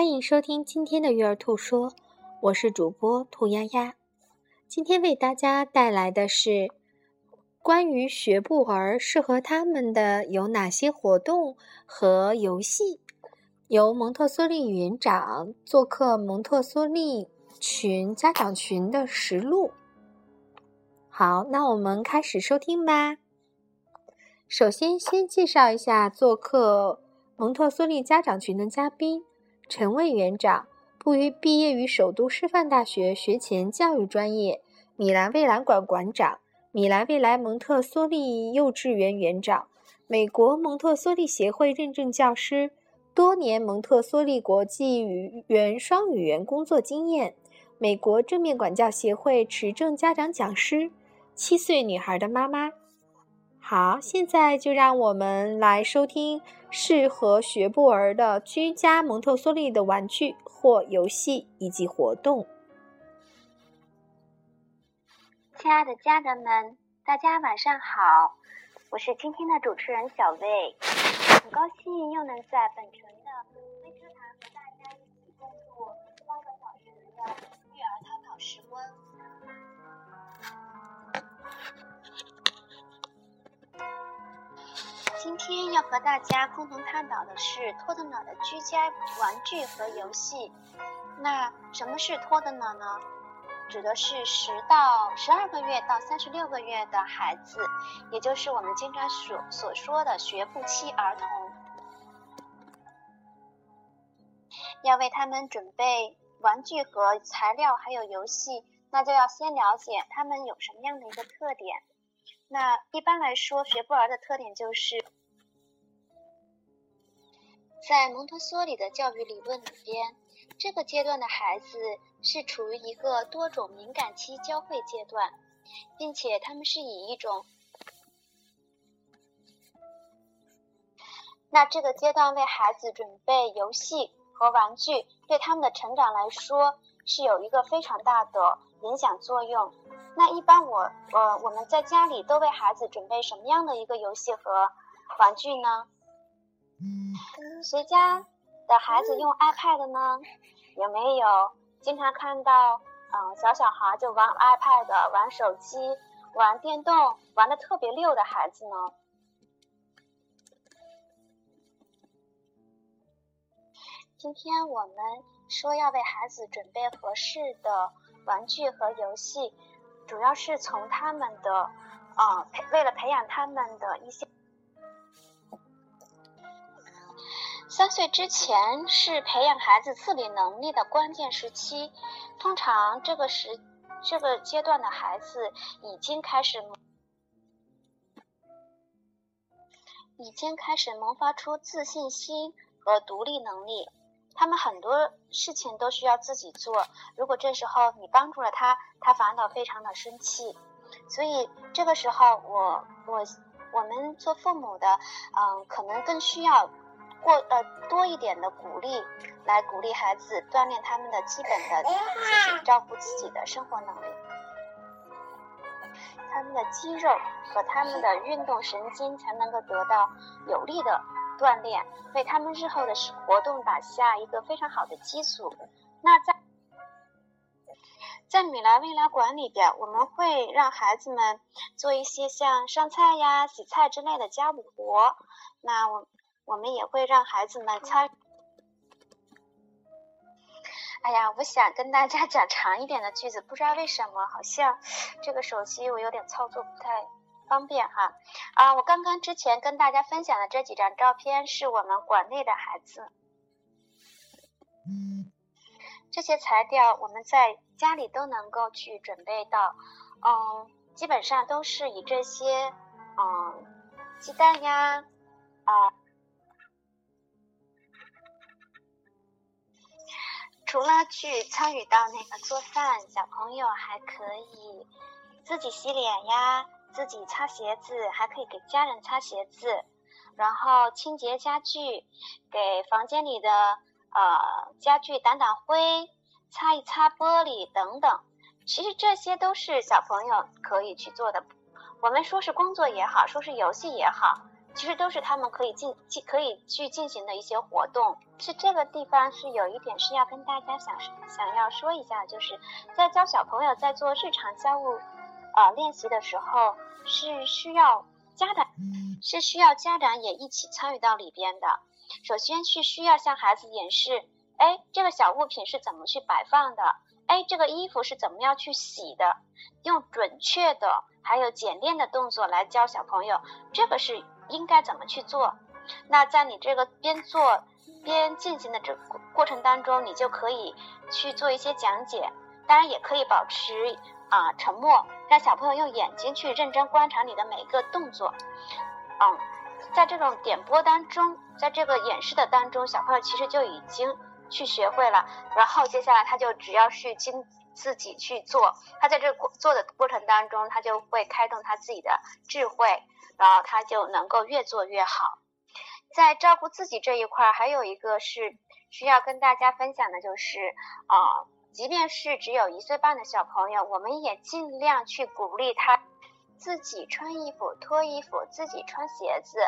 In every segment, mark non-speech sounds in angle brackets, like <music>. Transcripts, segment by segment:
欢迎收听今天的育儿兔说，我是主播兔丫丫。今天为大家带来的是关于学步儿适合他们的有哪些活动和游戏，由蒙特梭利园长做客蒙特梭利群家长群的实录。好，那我们开始收听吧。首先，先介绍一下做客蒙特梭利家长群的嘉宾。陈卫园长，不于毕业于首都师范大学学前教育专业，米兰未来馆馆长，米兰未来蒙特梭利幼稚园园长，美国蒙特梭利协会认证教师，多年蒙特梭利国际语言双语言工作经验，美国正面管教协会持证家长讲师，七岁女孩的妈妈。好，现在就让我们来收听适合学步儿的居家蒙特梭利的玩具或游戏以及活动。亲爱的家人们，大家晚上好，我是今天的主持人小魏，很高兴又能在本城和大家共同探讨的是托特脑的居家玩具和游戏。那什么是托特脑呢？指的是十到十二个月到三十六个月的孩子，也就是我们经常所所说的学步期儿童。要为他们准备玩具和材料，还有游戏，那就要先了解他们有什么样的一个特点。那一般来说，学步儿的特点就是，在蒙特梭利的教育理论里边，这个阶段的孩子是处于一个多种敏感期交汇阶段，并且他们是以一种，那这个阶段为孩子准备游戏和玩具，对他们的成长来说是有一个非常大的影响作用。那一般我呃我们在家里都为孩子准备什么样的一个游戏和玩具呢？谁家的孩子用 iPad 呢？有没有经常看到嗯小小孩就玩 iPad、玩手机、玩电动玩的特别溜的孩子呢？今天我们说要为孩子准备合适的玩具和游戏。主要是从他们的，呃，培为了培养他们的一些，三岁之前是培养孩子自理能力的关键时期，通常这个时这个阶段的孩子已经开始，已经开始萌发出自信心和独立能力。他们很多事情都需要自己做，如果这时候你帮助了他，他反倒非常的生气。所以这个时候，我我我们做父母的，嗯，可能更需要过呃多一点的鼓励，来鼓励孩子锻炼他们的基本的自己照顾自己的生活能力，他们的肌肉和他们的运动神经才能够得到有力的。锻炼为他们日后的活动打下一个非常好的基础。那在在米兰未来馆里边，我们会让孩子们做一些像上菜呀、洗菜之类的家务活。那我我们也会让孩子们参。哎呀，我想跟大家 <laughs> 讲长一点的句子，不知道为什么，好像这个手机我有点操作不太。方便哈啊！我刚刚之前跟大家分享的这几张照片是我们馆内的孩子，这些材料我们在家里都能够去准备到，嗯，基本上都是以这些嗯鸡蛋呀啊，除了去参与到那个做饭，小朋友还可以自己洗脸呀。自己擦鞋子，还可以给家人擦鞋子，然后清洁家具，给房间里的呃家具掸掸灰，擦一擦玻璃等等。其实这些都是小朋友可以去做的。我们说是工作也好，说是游戏也好，其实都是他们可以进进可以去进行的一些活动。是这个地方是有一点是要跟大家想想要说一下，就是在教小朋友在做日常家务呃练习的时候，是需要家长是需要家长也一起参与到里边的。首先是需要向孩子演示，哎，这个小物品是怎么去摆放的。哎，这个衣服是怎么样去洗的？用准确的还有简练的动作来教小朋友，这个是应该怎么去做？那在你这个边做边进行的这过程当中，你就可以去做一些讲解，当然也可以保持啊沉默，让小朋友用眼睛去认真观察你的每一个动作。嗯，在这种点播当中，在这个演示的当中，小朋友其实就已经。去学会了，然后接下来他就只要去经自己去做，他在这过做的过程当中，他就会开动他自己的智慧，然后他就能够越做越好。在照顾自己这一块，还有一个是需要跟大家分享的，就是啊，即便是只有一岁半的小朋友，我们也尽量去鼓励他自己穿衣服、脱衣服，自己穿鞋子。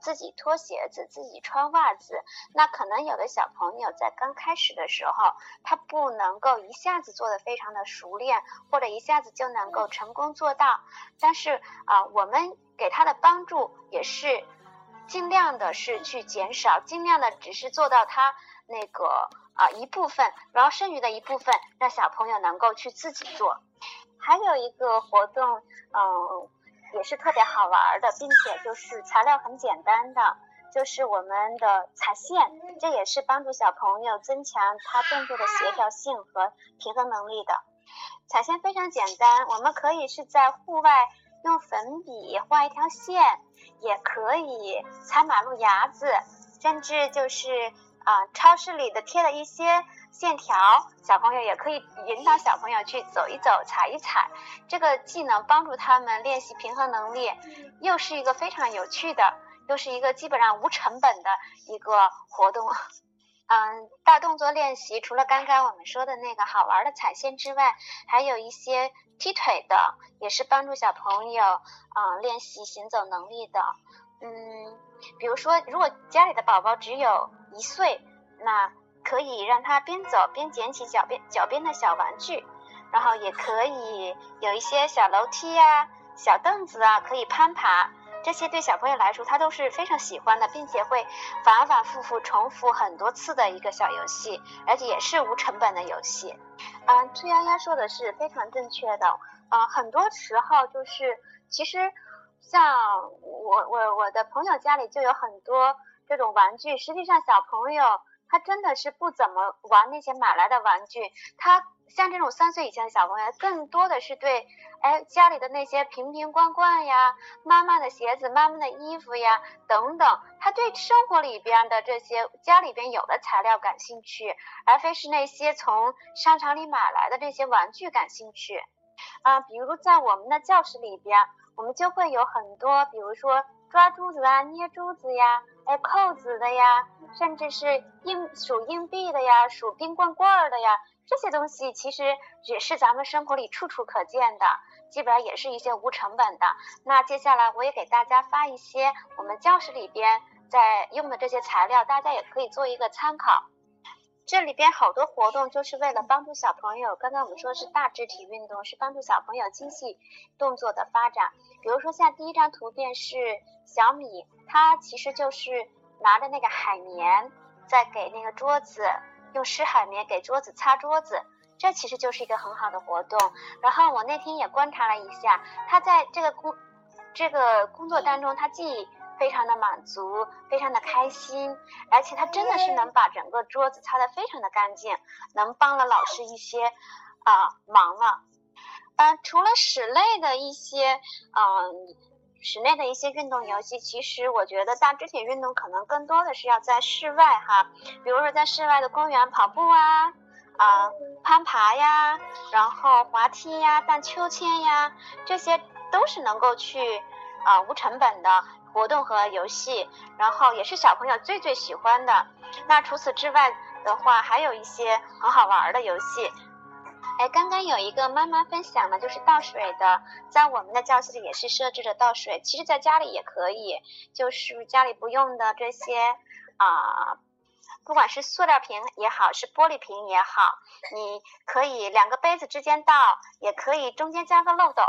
自己脱鞋子，自己穿袜子，那可能有的小朋友在刚开始的时候，他不能够一下子做的非常的熟练，或者一下子就能够成功做到。但是啊，我们给他的帮助也是尽量的是去减少，尽量的只是做到他那个啊一部分，然后剩余的一部分让小朋友能够去自己做。还有一个活动，嗯。也是特别好玩的，并且就是材料很简单的，就是我们的踩线，这也是帮助小朋友增强他动作的协调性和平衡能力的。踩线非常简单，我们可以是在户外用粉笔画一条线，也可以踩马路牙子，甚至就是啊超市里的贴的一些。线条，小朋友也可以引导小朋友去走一走、踩一踩，这个既能帮助他们练习平衡能力，又是一个非常有趣的，又是一个基本上无成本的一个活动。嗯，大动作练习除了刚刚我们说的那个好玩的踩线之外，还有一些踢腿的，也是帮助小朋友啊练习行走能力的。嗯，比如说，如果家里的宝宝只有一岁，那可以让他边走边捡起脚边脚边的小玩具，然后也可以有一些小楼梯呀、小凳子啊，可以攀爬。这些对小朋友来说，他都是非常喜欢的，并且会反反复复重复很多次的一个小游戏，而且也是无成本的游戏。嗯，崔丫丫说的是非常正确的。嗯，很多时候就是，其实像我我我的朋友家里就有很多这种玩具，实际上小朋友。他真的是不怎么玩那些买来的玩具，他像这种三岁以前的小朋友，更多的是对，哎，家里的那些瓶瓶罐罐呀，妈妈的鞋子、妈妈的衣服呀等等，他对生活里边的这些家里边有的材料感兴趣，而非是那些从商场里买来的这些玩具感兴趣。啊，比如在我们的教室里边，我们就会有很多，比如说抓珠子啊、捏珠子呀。扣子的呀，甚至是硬数硬币的呀，数冰棍棍的呀，这些东西其实也是咱们生活里处处可见的，基本上也是一些无成本的。那接下来我也给大家发一些我们教室里边在用的这些材料，大家也可以做一个参考。这里边好多活动就是为了帮助小朋友，刚刚我们说的是大肢体运动，是帮助小朋友精细动作的发展。比如说像第一张图片是小米，它其实就是拿着那个海绵在给那个桌子用湿海绵给桌子擦桌子，这其实就是一个很好的活动。然后我那天也观察了一下，他在这个工这个工作当中，他既非常的满足，非常的开心，而且他真的是能把整个桌子擦得非常的干净，能帮了老师一些啊忙了。嗯，除了室内的一些嗯室内的一些运动游戏，其实我觉得大肢体运动可能更多的是要在室外哈，比如说在室外的公园跑步啊啊攀爬呀，然后滑梯呀、荡秋千呀，这些都是能够去啊无成本的。活动和游戏，然后也是小朋友最最喜欢的。那除此之外的话，还有一些很好玩的游戏。哎，刚刚有一个妈妈分享了，就是倒水的，在我们的教室里也是设置着倒水，其实在家里也可以，就是家里不用的这些啊，不管是塑料瓶也好，是玻璃瓶也好，你可以两个杯子之间倒，也可以中间加个漏斗，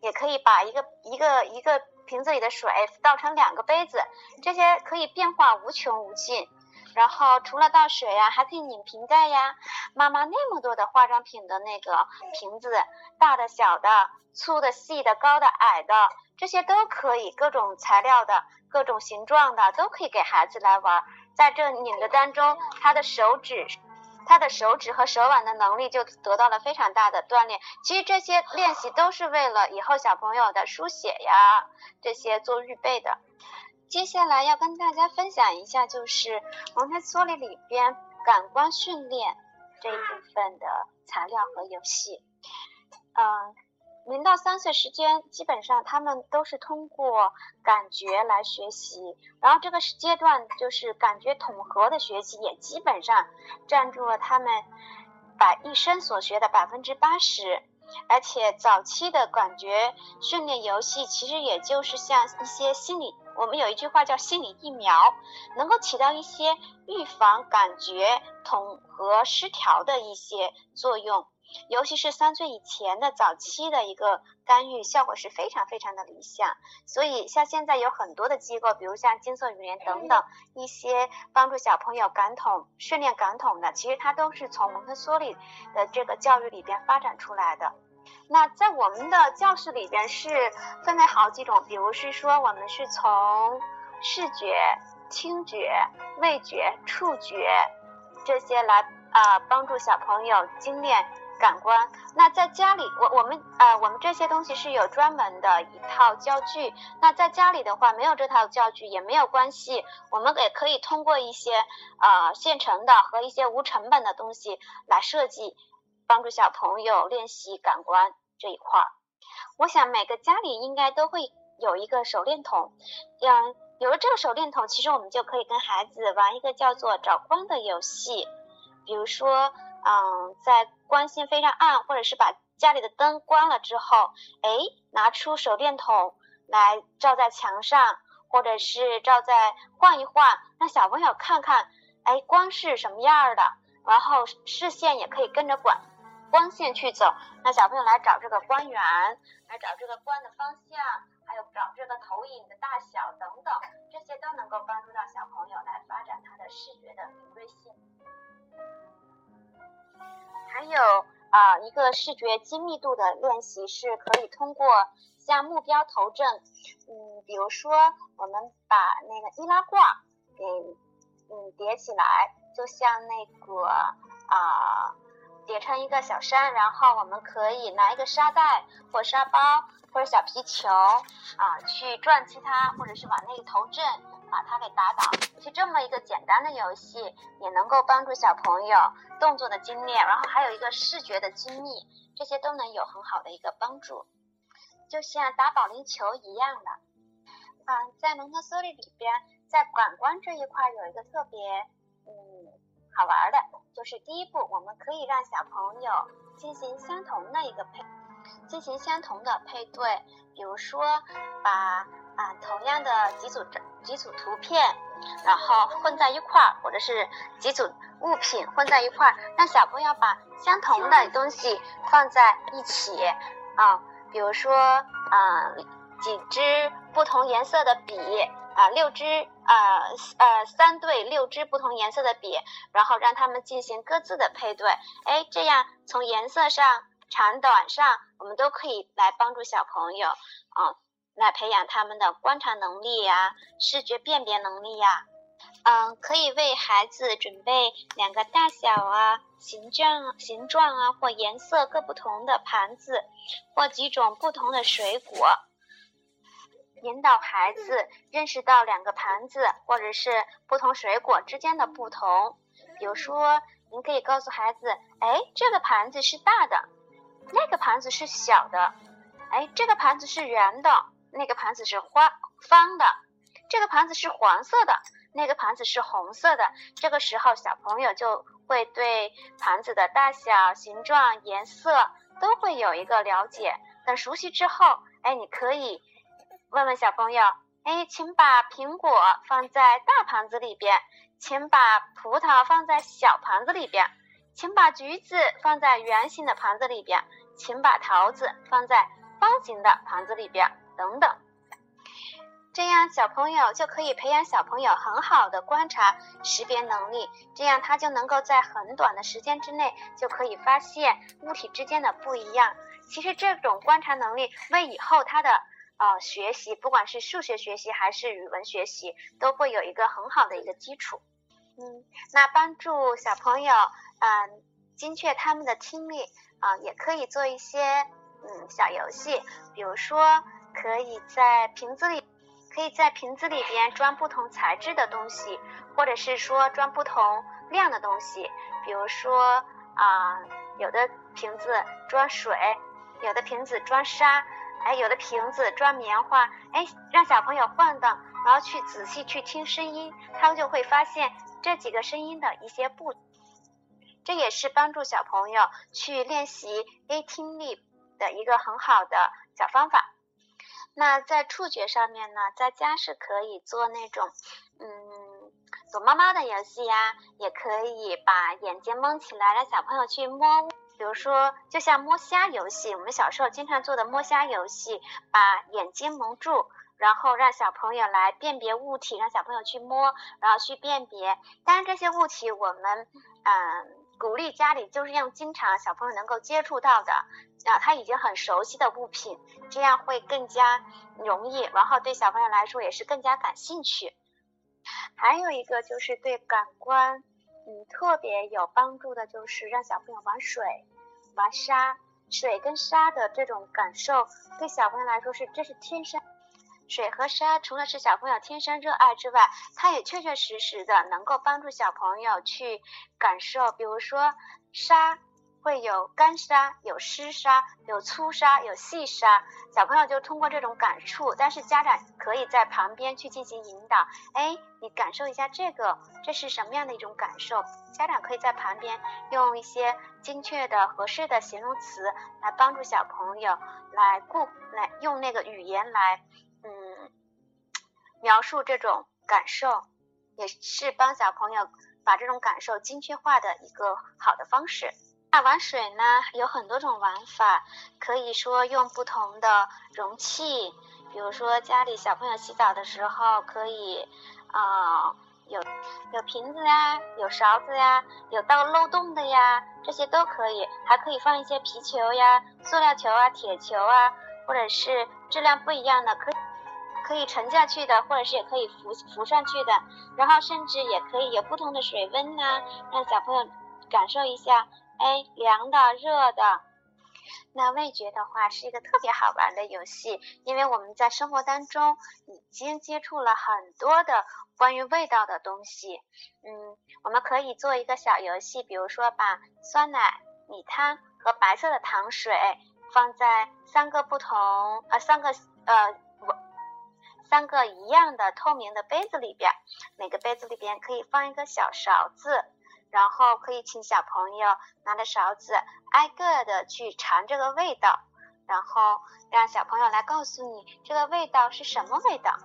也可以把一个一个一个瓶子里的水倒成两个杯子，这些可以变化无穷无尽。然后除了倒水呀，还可以拧瓶盖呀。妈妈那么多的化妆品的那个瓶子，大的、小的、粗的、细的、高的、矮的，这些都可以，各种材料的、各种形状的都可以给孩子来玩。在这拧的当中，他的手指、他的手指和手腕的能力就得到了非常大的锻炼。其实这些练习都是为了以后小朋友的书写呀这些做预备的。接下来要跟大家分享一下，就是蒙台梭利里边感官训练这一部分的材料和游戏。嗯，零到三岁时间，基本上他们都是通过感觉来学习，然后这个阶段就是感觉统合的学习，也基本上占住了他们把一生所学的百分之八十。而且早期的感觉训练游戏，其实也就是像一些心理。我们有一句话叫“心理疫苗”，能够起到一些预防感觉统合失调的一些作用，尤其是三岁以前的早期的一个干预，效果是非常非常的理想。所以，像现在有很多的机构，比如像金色语言等等一些帮助小朋友感统、训练感统的，其实它都是从蒙特梭利的这个教育里边发展出来的。那在我们的教室里边是分为好几种，比如是说我们是从视觉、听觉、味觉、触觉这些来啊帮助小朋友精炼感官。那在家里，我我们啊我们这些东西是有专门的一套教具。那在家里的话，没有这套教具也没有关系，我们也可以通过一些呃现成的和一些无成本的东西来设计。帮助小朋友练习感官这一块儿，我想每个家里应该都会有一个手电筒。嗯，有了这个手电筒，其实我们就可以跟孩子玩一个叫做找光的游戏。比如说，嗯，在光线非常暗，或者是把家里的灯关了之后，哎，拿出手电筒来照在墙上，或者是照在晃一晃，让小朋友看看，哎，光是什么样的，然后视线也可以跟着管。光线去走，那小朋友来找这个光源，来找这个光的方向，还有找这个投影的大小等等，这些都能够帮助到小朋友来发展他的视觉的敏锐性。还有啊，一个视觉精密度的练习是可以通过向目标投正，嗯，比如说我们把那个易拉罐给嗯叠起来，就像那个啊。叠成一个小山，然后我们可以拿一个沙袋或沙包或者小皮球啊，去转其它，或者是往那个头阵把它给打倒。其实这么一个简单的游戏，也能够帮助小朋友动作的精炼，然后还有一个视觉的精密，这些都能有很好的一个帮助。就像打保龄球一样的啊，在蒙特梭利里边，在感官这一块有一个特别嗯。好玩的，就是第一步，我们可以让小朋友进行相同的一个配，进行相同的配对，比如说把啊同样的几组几组图片，然后混在一块儿，或者是几组物品混在一块儿，让小朋友把相同的东西放在一起啊，比如说啊几支不同颜色的笔。啊，六支啊呃三对六支不同颜色的笔，然后让他们进行各自的配对，哎，这样从颜色上、长短上，我们都可以来帮助小朋友啊，来培养他们的观察能力呀、视觉辨别能力呀。嗯，可以为孩子准备两个大小啊、形状、形状啊或颜色各不同的盘子，或几种不同的水果。引导孩子认识到两个盘子或者是不同水果之间的不同。比如说，您可以告诉孩子：“哎，这个盘子是大的，那个盘子是小的。哎，这个盘子是圆的，那个盘子是花方的。这个盘子是黄色的，那个盘子是红色的。”这个时候，小朋友就会对盘子的大小、形状、颜色都会有一个了解。等熟悉之后，哎，你可以问问小朋友，哎，请把苹果放在大盘子里边，请把葡萄放在小盘子里边，请把橘子放在圆形的盘子里边，请把桃子放在方形的盘子里边，等等。这样小朋友就可以培养小朋友很好的观察识别能力，这样他就能够在很短的时间之内就可以发现物体之间的不一样。其实这种观察能力为以后他的呃学习，不管是数学学习还是语文学习，都会有一个很好的一个基础。嗯，那帮助小朋友嗯精确他们的听力啊，也可以做一些嗯小游戏，比如说可以在瓶子里。可以在瓶子里边装不同材质的东西，或者是说装不同量的东西，比如说啊，有的瓶子装水，有的瓶子装沙，哎，有的瓶子装棉花，哎，让小朋友晃荡，然后去仔细去听声音，他就会发现这几个声音的一些不，这也是帮助小朋友去练习 A 听力的一个很好的小方法。那在触觉上面呢，在家是可以做那种，嗯，躲猫猫的游戏呀，也可以把眼睛蒙起来，让小朋友去摸，比如说就像摸虾游戏，我们小时候经常做的摸虾游戏，把眼睛蒙住，然后让小朋友来辨别物体，让小朋友去摸，然后去辨别。当然这些物体我们，嗯。鼓励家里就是用经常小朋友能够接触到的啊，他已经很熟悉的物品，这样会更加容易，然后对小朋友来说也是更加感兴趣。还有一个就是对感官，嗯，特别有帮助的，就是让小朋友玩水、玩沙，水跟沙的这种感受，对小朋友来说是这是天生。水和沙除了是小朋友天生热爱之外，它也确确实实的能够帮助小朋友去感受。比如说，沙会有干沙、有湿沙、有粗沙、有细沙，小朋友就通过这种感触，但是家长可以在旁边去进行引导。哎，你感受一下这个，这是什么样的一种感受？家长可以在旁边用一些精确的、合适的形容词来帮助小朋友来顾来用那个语言来。嗯描述这种感受，也是帮小朋友把这种感受精确化的一个好的方式。那玩水呢，有很多种玩法，可以说用不同的容器，比如说家里小朋友洗澡的时候，可以啊有有瓶子呀，有勺子呀，有到漏洞的呀，这些都可以，还可以放一些皮球呀、塑料球啊、铁球啊，或者是质量不一样的可以。可以沉下去的，或者是也可以浮浮上去的，然后甚至也可以有不同的水温呐，让小朋友感受一下，哎，凉的、热的。那味觉的话是一个特别好玩的游戏，因为我们在生活当中已经接触了很多的关于味道的东西。嗯，我们可以做一个小游戏，比如说把酸奶、米汤和白色的糖水放在三个不同呃三个呃。三个一样的透明的杯子里边，每个杯子里边可以放一个小勺子，然后可以请小朋友拿着勺子挨个的去尝这个味道，然后让小朋友来告诉你这个味道是什么味道。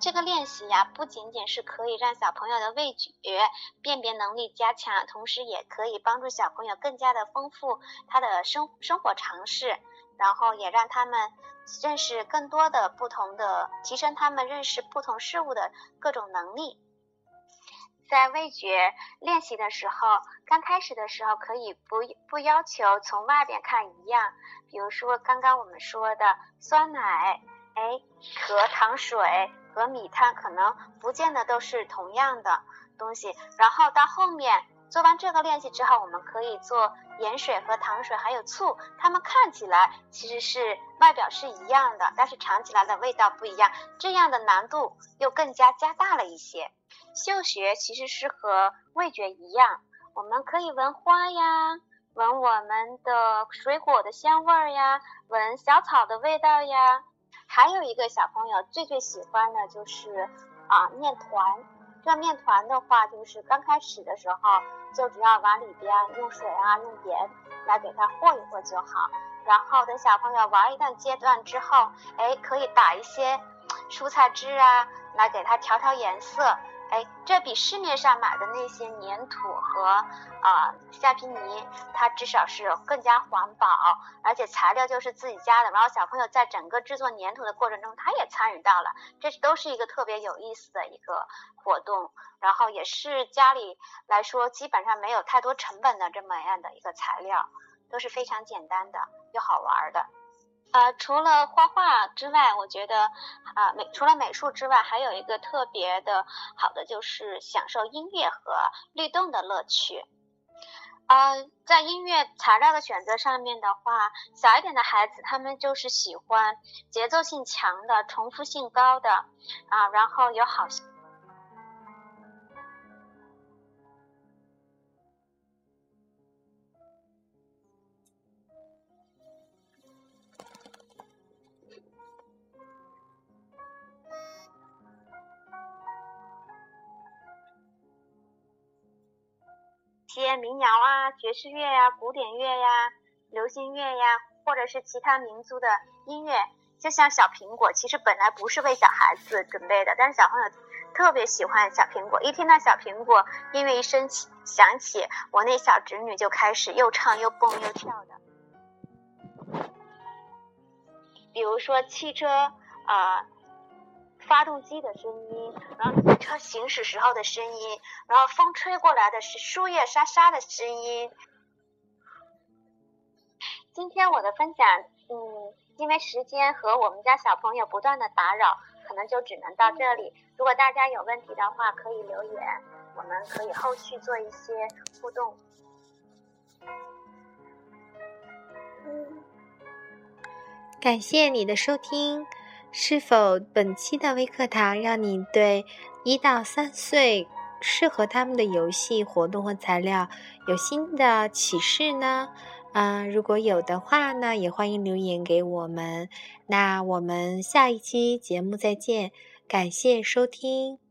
这个练习呀，不仅仅是可以让小朋友的味觉辨别能力加强，同时也可以帮助小朋友更加的丰富他的生生活常识。然后也让他们认识更多的不同的，提升他们认识不同事物的各种能力。在味觉练习的时候，刚开始的时候可以不不要求从外边看一样，比如说刚刚我们说的酸奶，哎，和糖水和米汤可能不见得都是同样的东西。然后到后面做完这个练习之后，我们可以做。盐水和糖水还有醋，它们看起来其实是外表是一样的，但是尝起来的味道不一样，这样的难度又更加加大了一些。嗅觉其实是和味觉一样，我们可以闻花呀，闻我们的水果的香味儿呀，闻小草的味道呀。还有一个小朋友最最喜欢的就是啊面团，这面团的话，就是刚开始的时候，就只要往里边用水啊、用盐来给它和一和就好。然后等小朋友玩一段阶段之后，哎，可以打一些蔬菜汁啊，来给它调调颜色。哎，这比市面上买的那些粘土和啊橡皮泥，它至少是更加环保，而且材料就是自己家的。然后小朋友在整个制作粘土的过程中，他也参与到了，这都是一个特别有意思的一个活动。然后也是家里来说基本上没有太多成本的这么样的一个材料，都是非常简单的又好玩的。呃，除了画画之外，我觉得啊美除了美术之外，还有一个特别的好的就是享受音乐和律动的乐趣。呃，在音乐材料的选择上面的话，小一点的孩子他们就是喜欢节奏性强的、重复性高的啊，然后有好。些民谣啊、爵士乐呀、古典乐呀、流行乐呀，或者是其他民族的音乐，就像小苹果，其实本来不是为小孩子准备的，但是小朋友特别喜欢小苹果。一听到小苹果音乐一声起响起，我那小侄女就开始又唱又蹦又跳的。比如说汽车啊。发动机的声音，然后车行驶时候的声音，然后风吹过来的是树叶沙沙的声音。今天我的分享，嗯，因为时间和我们家小朋友不断的打扰，可能就只能到这里。如果大家有问题的话，可以留言，我们可以后续做一些互动。感谢你的收听。是否本期的微课堂让你对一到三岁适合他们的游戏活动和材料有新的启示呢？嗯，如果有的话呢，也欢迎留言给我们。那我们下一期节目再见，感谢收听。